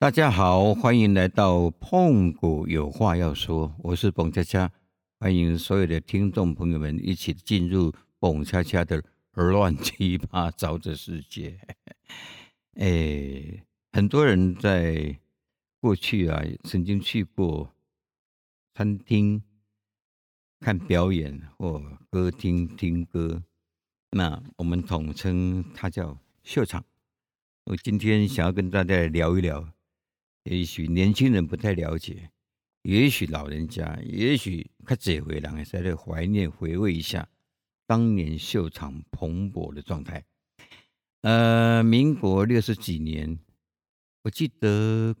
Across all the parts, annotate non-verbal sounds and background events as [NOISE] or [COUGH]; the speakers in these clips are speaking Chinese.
大家好，欢迎来到碰谷有话要说，我是蹦恰恰，欢迎所有的听众朋友们一起进入蹦恰恰的乱七八糟的世界。[LAUGHS] 哎，很多人在过去啊，曾经去过餐厅看表演或歌厅听歌，那我们统称它叫秀场。我今天想要跟大家聊一聊。也许年轻人不太了解，也许老人家，也许看这回人在这怀念回味一下当年秀场蓬勃的状态。呃，民国六十几年，我记得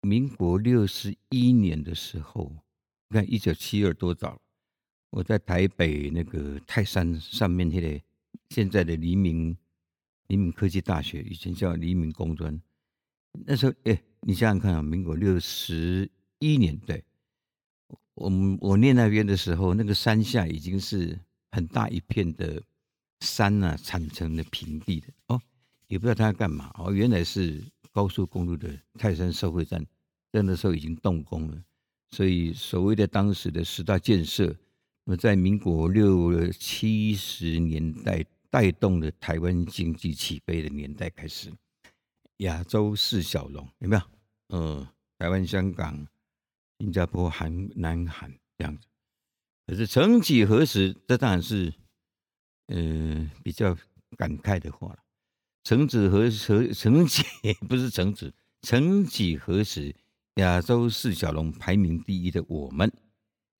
民国六十一年的时候，你看一九七二多早，我在台北那个泰山上面那个现在的黎明黎明科技大学，以前叫黎明工专。那时候，哎，你想想看啊，民国六十一年，对，我我念那边的时候，那个山下已经是很大一片的山啊，产成了平地的哦，也不知道他要干嘛哦，原来是高速公路的泰山收费站，在那时候已经动工了，所以所谓的当时的十大建设，那么在民国六七十年代带动了台湾经济起飞的年代开始。亚洲四小龙有没有？嗯，台湾、香港、新加坡、韩、南韩这样子。可是曾几何时，这当然是嗯比较感慨的话了。曾几何时，[LAUGHS] 曾几不是曾几，曾几何时，亚洲四小龙排名第一的我们，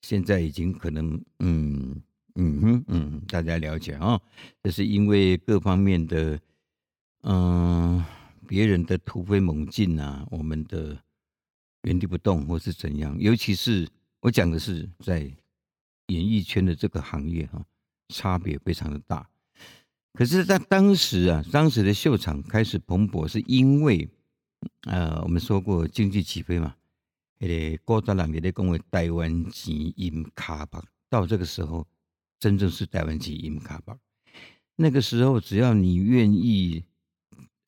现在已经可能嗯嗯哼嗯，大家了解啊？这是因为各方面的嗯。别人的突飞猛进啊，我们的原地不动或是怎样？尤其是我讲的是在演艺圈的这个行业哈，差别非常的大。可是，在当时啊，当时的秀场开始蓬勃，是因为呃，我们说过经济起飞嘛。诶，郭大郎也在讲为台湾钱银卡吧。到这个时候，真正是台湾钱银卡吧。那个时候，只要你愿意。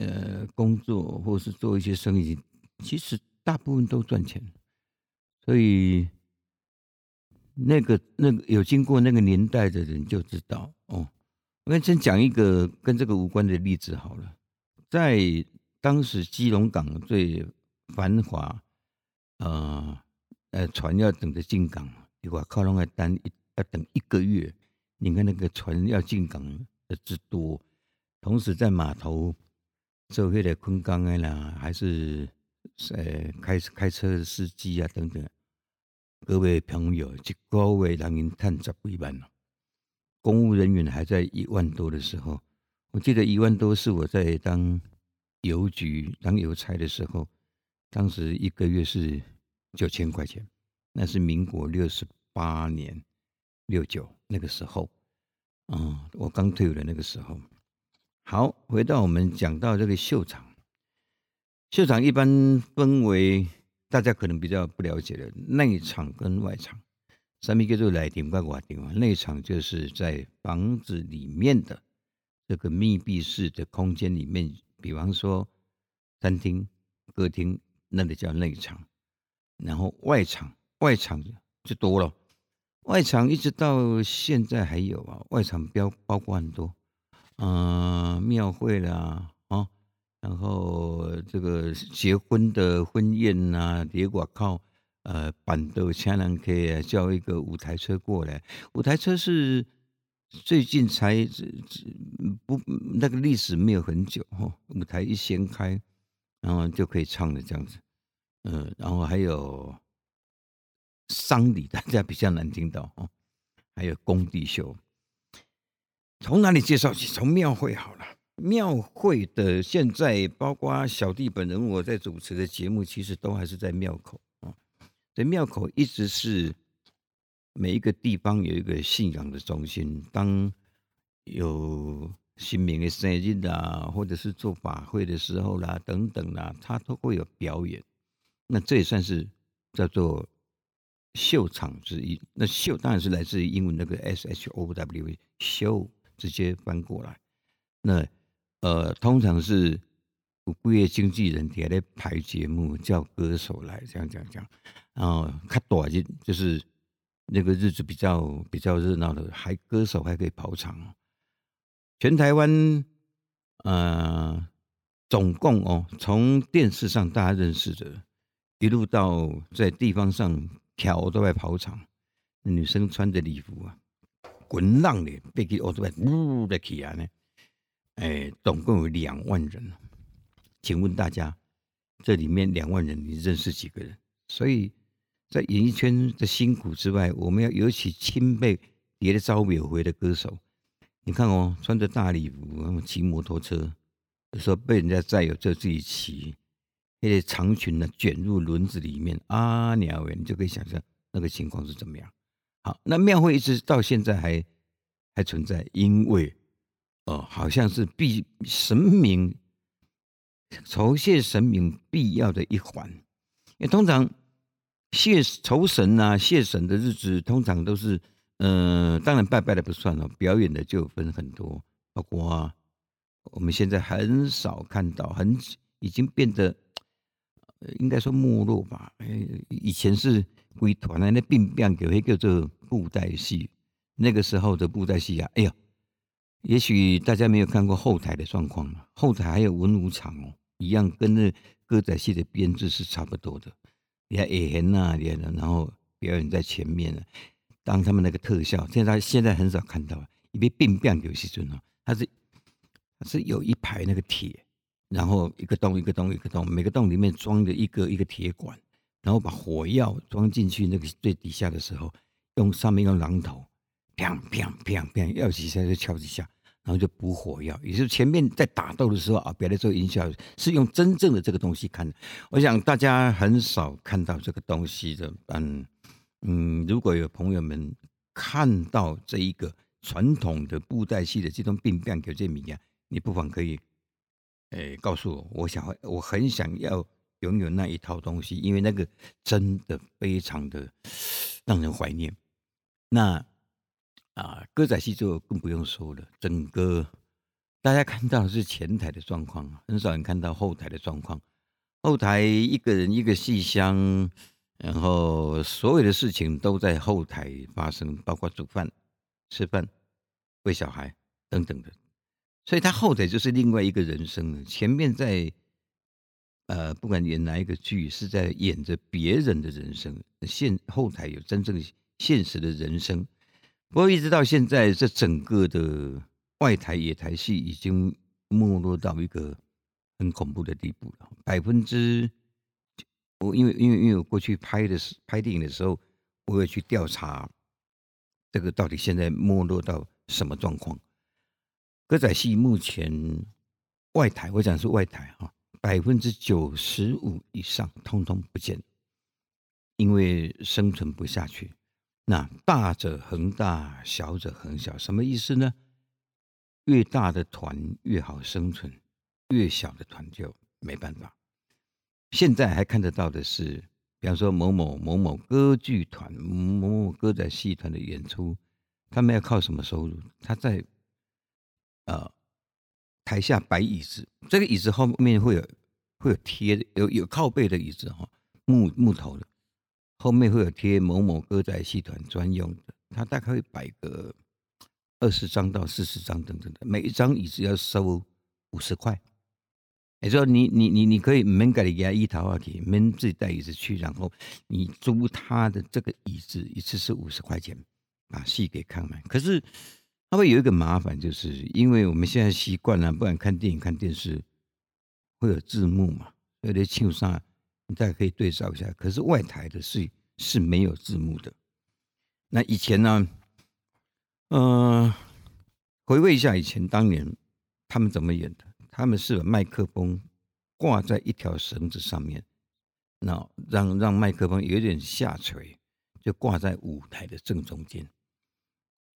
呃，工作或是做一些生意，其实大部分都赚钱。所以那个那个有经过那个年代的人就知道哦。我跟先讲一个跟这个无关的例子好了。在当时基隆港最繁华，呃呃，船要等着进港，如果靠拢个单一要等一个月。你看那个船要进港的之多，同时在码头。做迄个空港的啦，还是呃开开车的司机啊等等，各位朋友，一个月让人赚十几万了。公务人员还在一万多的时候，我记得一万多是我在当邮局当邮差的时候，当时一个月是九千块钱，那是民国六十八年六九那个时候，嗯，我刚退伍的那个时候。好，回到我们讲到这个秀场，秀场一般分为大家可能比较不了解的内场跟外场。什么叫做来顶外外顶啊？内场就是在房子里面的这个密闭式的空间里面，比方说餐厅、歌厅，那里叫内场。然后外场，外场就多了，外场一直到现在还有啊，外场标包括很多。嗯，庙会啦，哦，然后这个结婚的婚宴呐，别我靠，呃，板凳前两以叫一个舞台车过来，舞台车是最近才不那个历史没有很久哈，舞台一掀开，然后就可以唱的这样子，嗯，然后还有丧礼，大家比较难听到哦，还有工地秀。从哪里介绍起？从庙会好了。庙会的现在，包括小弟本人我在主持的节目，其实都还是在庙口啊。在庙口一直是每一个地方有一个信仰的中心。当有新民的生日啦，或者是做法会的时候啦，等等啦，它都会有表演。那这也算是叫做秀场之一。那秀当然是来自于英文那个 S H O W 秀。直接翻过来，那呃，通常是有几个经纪人在咧排节目，叫歌手来这样讲讲，然后看短日就是那个日子比较比较热闹的，还歌手还可以跑场哦。全台湾，呃，总共哦，从电视上大家认识的，一路到在地方上跳都在跑场，女生穿着礼服啊，滚浪的飞机都在呜的起来呢，哎，总共有两万人。请问大家，这里面两万人，你认识几个人？所以在演艺圈的辛苦之外，我们要尤其钦佩别的招表回的歌手。你看哦，穿着大礼服，骑摩托车，有时候被人家载有就自己骑，那些长裙呢卷入轮子里面啊，鸟你就可以想象那个情况是怎么样。好，那庙会一直到现在还还存在，因为哦，好像是必神明。酬谢神明必要的一环，因为通常谢酬神啊、谢神的日子，通常都是，嗯，当然拜拜的不算了，表演的就分很多，包括我们现在很少看到，很已经变得，应该说没落吧。以前是归团的那并变给叫做布袋戏，那个时候的布袋戏啊，哎呀，也许大家没有看过后台的状况后台还有文武场哦。一样跟那歌仔戏的编制是差不多的，你看演员那里的，然后表演在前面了，当他们那个特效，现在现在很少看到，因为并变有些阵哦，它是它是有一排那个铁，然后一个洞一个洞一个洞，每个洞里面装着一个一个铁管，然后把火药装进去那个最底下的时候，用上面用榔头，砰砰砰砰，要几下就敲几下。然后就补火药，也就是前面在打斗的时候啊，别的时候音效是用真正的这个东西看。我想大家很少看到这个东西的，嗯嗯，如果有朋友们看到这一个传统的布袋戏的这种病变给这名啊，你不妨可以，诶，告诉我，我想我很想要拥有那一套东西，因为那个真的非常的让人怀念。那。啊，歌仔戏就更不用说了。整个大家看到的是前台的状况，很少人看到后台的状况。后台一个人一个戏箱，然后所有的事情都在后台发生，包括煮饭、吃饭、喂小孩等等的。所以他后台就是另外一个人生了。前面在呃，不管演哪一个剧，是在演着别人的人生。现后台有真正现实的人生。不过，一直到现在，这整个的外台野台戏已经没落到一个很恐怖的地步了。百分之我因为因为因为我过去拍的是拍电影的时候，我会去调查这个到底现在没落到什么状况。歌仔戏目前外台，我讲是外台哈，百分之九十五以上通通不见，因为生存不下去。那大者恒大，小者恒小，什么意思呢？越大的团越好生存，越小的团就没办法。现在还看得到的是，比方说某某某某歌剧团、某某歌仔戏团的演出，他们要靠什么收入？他在呃台下摆椅子，这个椅子后面会有会有贴有有靠背的椅子哈，木木头的。后面会有贴某某歌仔戏团专用的，他大概会摆个二十张到四十张等等的，每一张椅子要收五十块。也就说，你你你你可以门给他一套啊，给门自己带椅子去，然后你租他的这个椅子一次是五十块钱，把戏给看完。可是它会有一个麻烦，就是因为我们现在习惯了，不管看电影看电视会有字幕嘛，有点庆上。大家可以对照一下，可是外台的是是没有字幕的。那以前呢，嗯，回味一下以前当年他们怎么演的？他们是把麦克风挂在一条绳子上面，那让让麦克风有点下垂，就挂在舞台的正中间。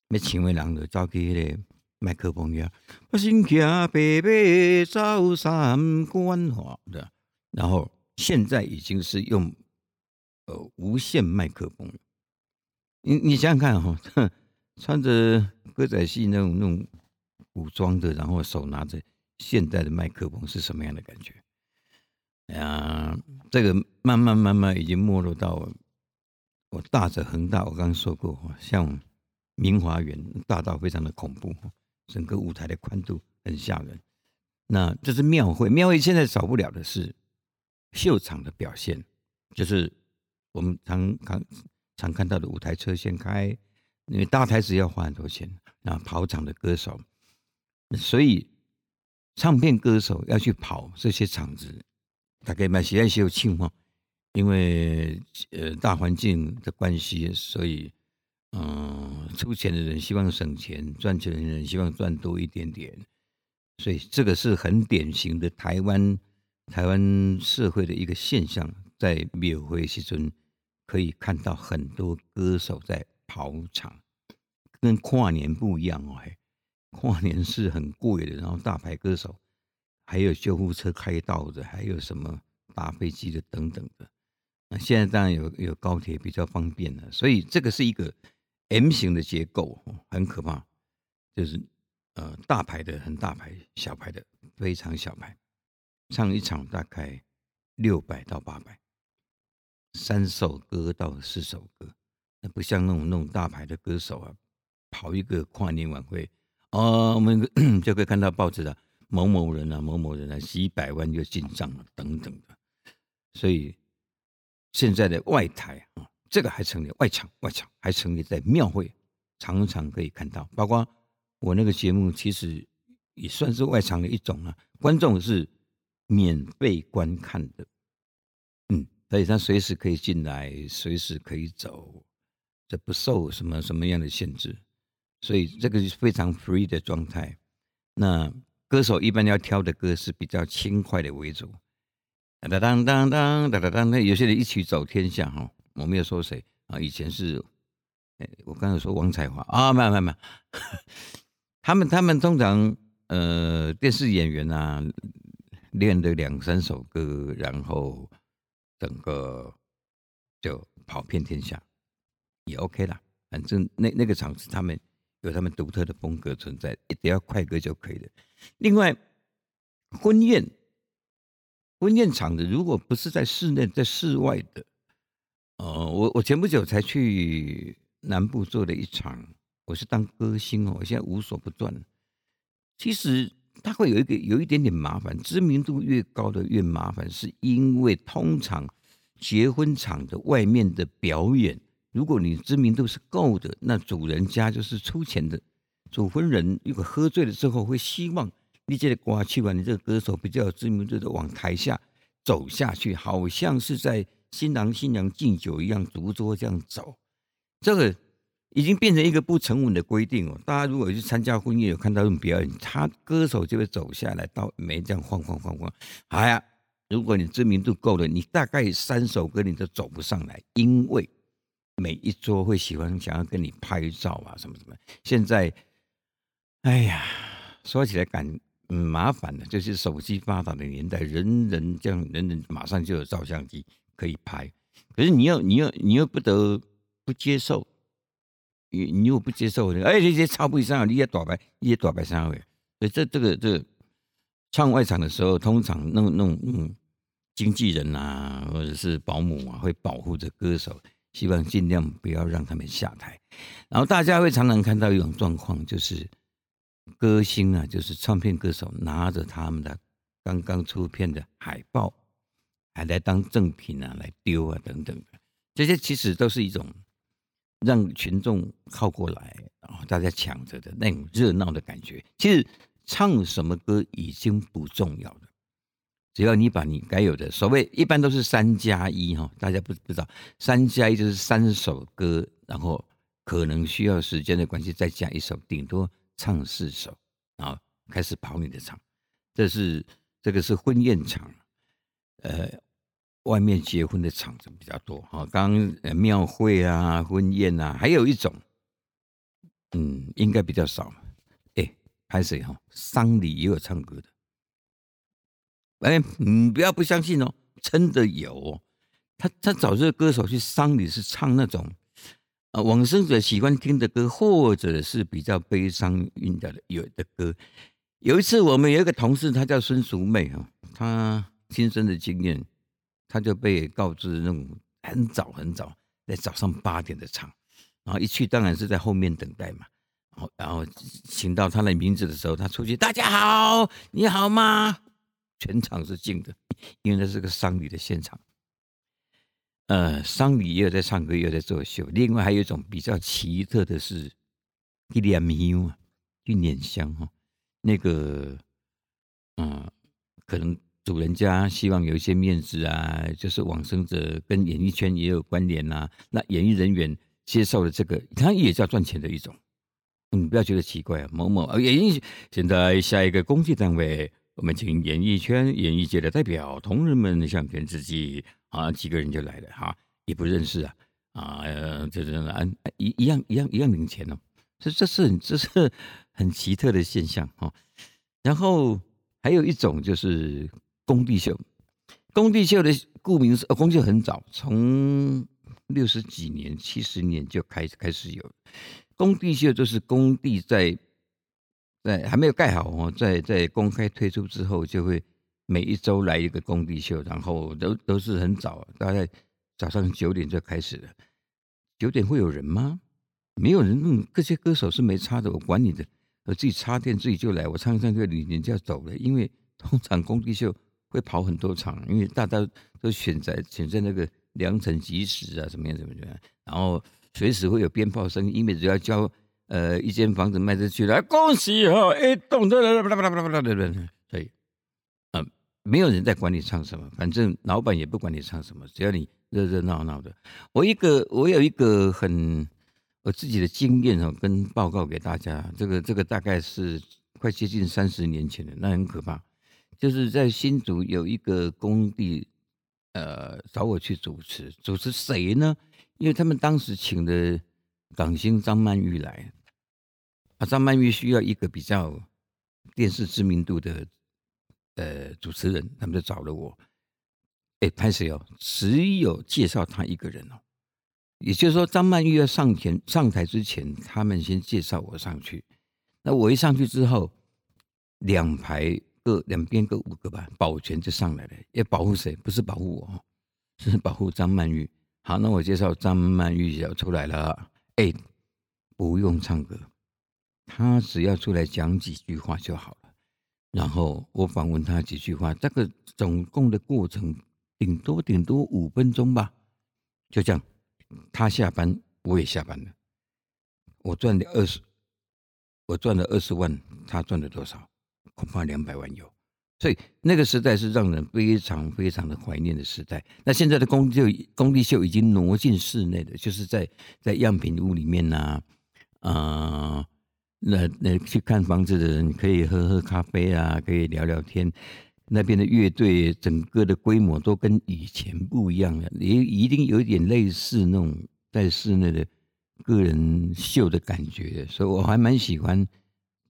那请问人就走起个麦克风呀，我心骑白马走三关花的，然后。现在已经是用呃无线麦克风了。你你想想看哈，[LAUGHS] 穿着歌仔戏那种那种古装的，然后手拿着现代的麦克风是什么样的感觉？啊，这个慢慢慢慢已经没落到我大者恒大，我刚刚说过，像明华园大到非常的恐怖，整个舞台的宽度很吓人。那这是庙会，庙会现在少不了的是秀场的表现，就是我们常常常看到的舞台车先开，因为大台子要花很多钱，然后跑场的歌手，所以唱片歌手要去跑这些场子，大概蛮喜爱秀庆哦，因为呃大环境的关系，所以嗯出钱的人希望省钱，赚钱的人希望赚多一点点。所以这个是很典型的台湾台湾社会的一个现象，在庙会时阵可以看到很多歌手在跑场，跟跨年不一样哦。跨年是很贵的，然后大牌歌手，还有救护车开道的，还有什么搭飞机的等等的。那现在当然有有高铁比较方便了，所以这个是一个 M 型的结构，很可怕，就是。呃，大牌的很大牌，小牌的非常小牌，唱一场大概六百到八百，三首歌到四首歌，那不像那种那种大牌的歌手啊，跑一个跨年晚会，哦，我们 [COUGHS] 就可以看到报纸的某某人啊，某某人啊，几百万就进账了等等的，所以现在的外台啊，这个还成立外场，外场还成立在庙会，常常可以看到，包括。我那个节目其实也算是外场的一种啊，观众是免费观看的，嗯，所以他随时可以进来，随时可以走，这不受什么什么样的限制，所以这个是非常 free 的状态。那歌手一般要挑的歌是比较轻快的为主，当当当当当当，那有些人一曲走天下哈，我没有说谁啊，以前是，哎，我刚才说王彩华啊，没有没有没有。[LAUGHS] 他们他们通常呃电视演员啊练的两三首歌，然后整个就跑遍天下也 OK 啦。反正那那个场子他们有他们独特的风格存在，只要快歌就可以了。另外婚宴婚宴场子如果不是在室内，在室外的，哦，我我前不久才去南部做了一场。我是当歌星哦，我现在无所不赚。其实他会有一个有一点点麻烦，知名度越高的越麻烦，是因为通常结婚场的外面的表演，如果你知名度是够的，那主人家就是出钱的。主婚人如果喝醉了之后，会希望你这个刮去吧，你这个歌手比较有知名度的往台下走下去，好像是在新郎新娘敬酒一样，独桌这样走，这个。已经变成一个不成文的规定哦。大家如果去参加婚宴，有看到这种表演，他歌手就会走下来到没这样晃晃晃晃。哎呀，如果你知名度够了，你大概三首歌你都走不上来，因为每一桌会喜欢想要跟你拍照啊，什么什么。现在，哎呀，说起来感嗯麻烦的，就是手机发达的年代，人人这样，人人马上就有照相机可以拍。可是你要你要你又不得不接受。你你又不接受，哎，这些超不上，你也打牌，你也大白三位，所以这这个这唱外场的时候，通常那种那种嗯，经纪人啊，或者是保姆啊，会保护着歌手，希望尽量不要让他们下台。然后大家会常常看到一种状况，就是歌星啊，就是唱片歌手拿着他们的刚刚出片的海报，还来当赠品啊，来丢啊等等的，这些其实都是一种。让群众靠过来，然后大家抢着的那种热闹的感觉。其实唱什么歌已经不重要了，只要你把你该有的所谓一般都是三加一哈，大家不不知道三加一就是三首歌，然后可能需要时间的关系再加一首，顶多唱四首，然后开始跑你的场。这是这个是婚宴场，呃。外面结婚的场子比较多哈，刚庙会啊、婚宴啊，还有一种，嗯，应该比较少。哎，拍谁哈？丧礼也有唱歌的。哎，你不要不相信哦，真的有哦。他他找这个歌手去丧礼，是唱那种啊往生者喜欢听的歌，或者是比较悲伤韵调的有的歌。有一次，我们有一个同事，他叫孙淑妹哈，他。亲身的经验，他就被告知那种很早很早，在早上八点的场，然后一去当然是在后面等待嘛。然后然后请到他的名字的时候，他出去，大家好，你好吗？全场是静的，因为那是个丧礼的现场。呃，丧礼也有在唱歌，也有在作秀。另外还有一种比较奇特的是，去念香啊，去捻香哈。那个，嗯，可能主人家希望有一些面子啊，就是往生者跟演艺圈也有关联呐。那演艺人员接受了这个，他也叫赚钱的一种。你不要觉得奇怪啊，某某啊，演艺现在下一个公祭单位，我们请演艺圈、演艺界的代表同仁们向前致敬。啊，几个人就来了哈，也不认识啊，啊，这这啊一一样一样一样领钱哦，这这是这是很奇特的现象哈。然后还有一种就是工地秀，工地秀的顾名思，工地秀很早，从六十几年、七十年就开始开始有工地秀，就是工地在在还没有盖好哦，在在公开推出之后就会。每一周来一个工地秀，然后都都是很早，大概早上九点就开始了。九点会有人吗？没有人，嗯，这些歌手是没插的，我管你的，我自己插电自己就来。我唱一唱歌你你就要走了。因为通常工地秀会跑很多场，因为大家都选择选择那个良辰吉时啊，怎么样怎么样，然后随时会有鞭炮声，因为只要交呃一间房子卖出去了，恭喜哈，一栋的啦啦啦啦啦啦的，对，嗯，没有人在管你唱什么，反正老板也不管你唱什么，只要你热热闹闹的。我一个我有一个很我自己的经验哦，跟报告给大家，这个这个大概是快接近三十年前了，那很可怕。就是在新竹有一个工地，呃，找我去主持，主持谁呢？因为他们当时请的港星张曼玉来，啊，张曼玉需要一个比较电视知名度的。呃，主持人他们就找了我，哎，拍谁哦？只有介绍他一个人哦，也就是说，张曼玉要上前上台之前，他们先介绍我上去。那我一上去之后，两排各两边各五个吧，保全就上来了，要保护谁？不是保护我，是保护张曼玉。好，那我介绍张曼玉要出来了，哎，不用唱歌，他只要出来讲几句话就好了。然后我访问他几句话，这个总共的过程顶多顶多五分钟吧，就这样，他下班我也下班了，我赚了二十，我赚了二十万，他赚了多少？恐怕两百万有。所以那个时代是让人非常非常的怀念的时代。那现在的工地秀，工地秀已经挪进室内的，就是在在样品屋里面呐，啊。那那去看房子的人可以喝喝咖啡啊，可以聊聊天。那边的乐队整个的规模都跟以前不一样了，也一定有点类似那种在室内的个人秀的感觉，所以我还蛮喜欢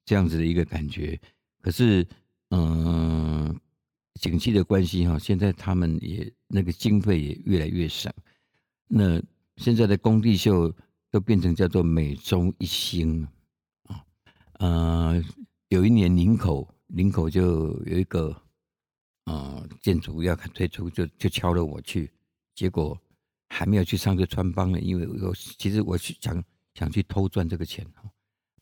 这样子的一个感觉。可是，嗯，景气的关系哈，现在他们也那个经费也越来越少。那现在的工地秀都变成叫做美中一星。呃，有一年林口，林口就有一个呃建筑要推出，就就敲了我去，结果还没有去上就穿帮了，因为我其实我去想想去偷赚这个钱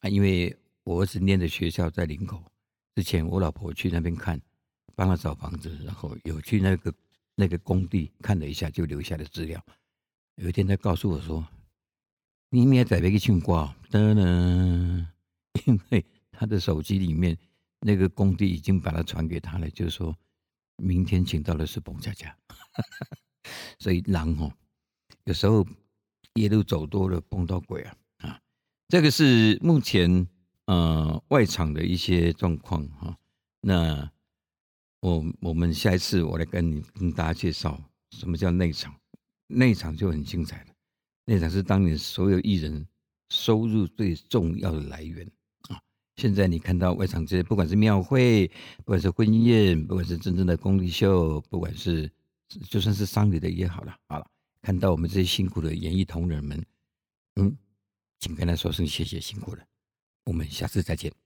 啊，因为我儿子念的学校在林口，之前我老婆去那边看，帮他找房子，然后有去那个那个工地看了一下，就留下的资料。有一天他告诉我说：“你明天在别个唱歌，噔噔。[LAUGHS] ”因为他的手机里面那个工地已经把它传给他了，就是说明天请到的是彭佳佳，[LAUGHS] 所以狼哦，有时候夜路走多了碰到鬼啊啊！这个是目前呃外场的一些状况哈。那我我们下一次我来跟你跟大家介绍什么叫内场，内场就很精彩了。内场是当年所有艺人收入最重要的来源啊。现在你看到外场这些，不管是庙会，不管是婚宴，不管是真正的公益秀，不管是就算是丧礼的也好了，好了，看到我们这些辛苦的演艺同仁们，嗯，请跟他说声谢谢，辛苦了，我们下次再见。